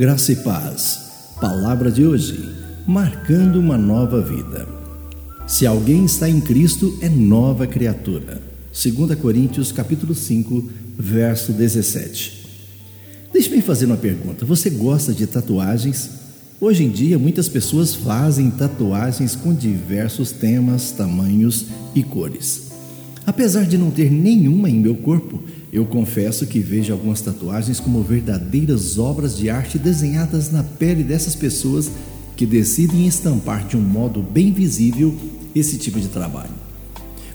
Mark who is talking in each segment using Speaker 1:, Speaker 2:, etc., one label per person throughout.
Speaker 1: Graça e paz. Palavra de hoje: marcando uma nova vida. Se alguém está em Cristo, é nova criatura. 2 Coríntios capítulo 5, verso 17. Deixe-me fazer uma pergunta. Você gosta de tatuagens? Hoje em dia, muitas pessoas fazem tatuagens com diversos temas, tamanhos e cores. Apesar de não ter nenhuma em meu corpo, eu confesso que vejo algumas tatuagens como verdadeiras obras de arte desenhadas na pele dessas pessoas que decidem estampar de um modo bem visível esse tipo de trabalho.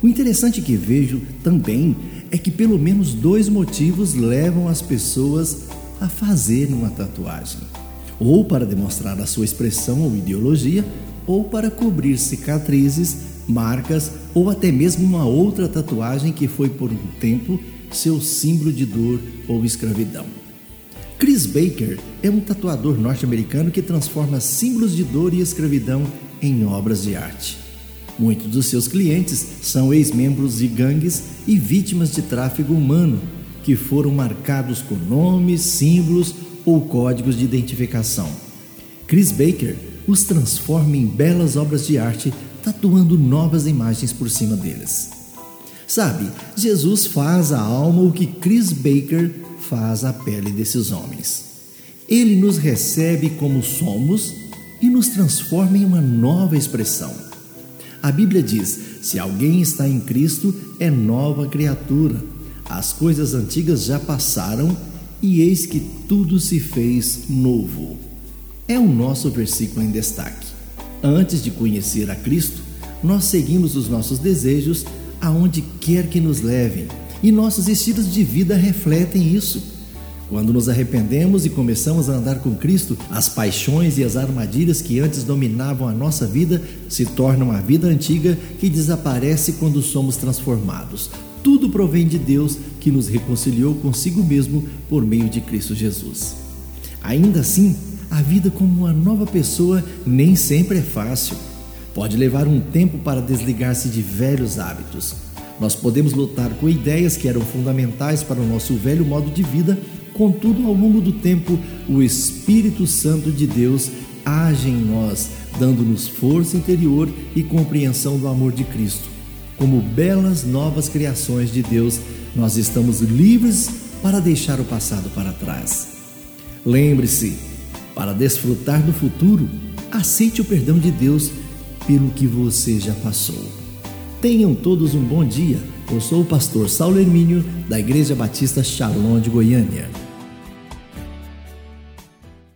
Speaker 1: O interessante que vejo também é que pelo menos dois motivos levam as pessoas a fazerem uma tatuagem: ou para demonstrar a sua expressão ou ideologia, ou para cobrir cicatrizes, marcas ou até mesmo uma outra tatuagem que foi por um tempo seu símbolo de dor ou escravidão. Chris Baker é um tatuador norte-americano que transforma símbolos de dor e escravidão em obras de arte. Muitos dos seus clientes são ex-membros de gangues e vítimas de tráfico humano, que foram marcados com nomes, símbolos ou códigos de identificação. Chris Baker os transforma em belas obras de arte, tatuando novas imagens por cima deles. Sabe, Jesus faz à alma o que Chris Baker faz à pele desses homens. Ele nos recebe como somos e nos transforma em uma nova expressão. A Bíblia diz: se alguém está em Cristo, é nova criatura. As coisas antigas já passaram e eis que tudo se fez novo. É o nosso versículo em destaque. Antes de conhecer a Cristo, nós seguimos os nossos desejos aonde quer que nos levem, e nossos estilos de vida refletem isso. Quando nos arrependemos e começamos a andar com Cristo, as paixões e as armadilhas que antes dominavam a nossa vida se tornam a vida antiga que desaparece quando somos transformados. Tudo provém de Deus que nos reconciliou consigo mesmo por meio de Cristo Jesus. Ainda assim, a vida como uma nova pessoa nem sempre é fácil. Pode levar um tempo para desligar-se de velhos hábitos. Nós podemos lutar com ideias que eram fundamentais para o nosso velho modo de vida, contudo, ao longo do tempo, o Espírito Santo de Deus age em nós, dando-nos força interior e compreensão do amor de Cristo. Como belas novas criações de Deus, nós estamos livres para deixar o passado para trás. Lembre-se, para desfrutar do futuro, aceite o perdão de Deus pelo que você já passou. Tenham todos um bom dia. Eu sou o pastor Saulo Hermínio, da Igreja Batista Shalom de Goiânia.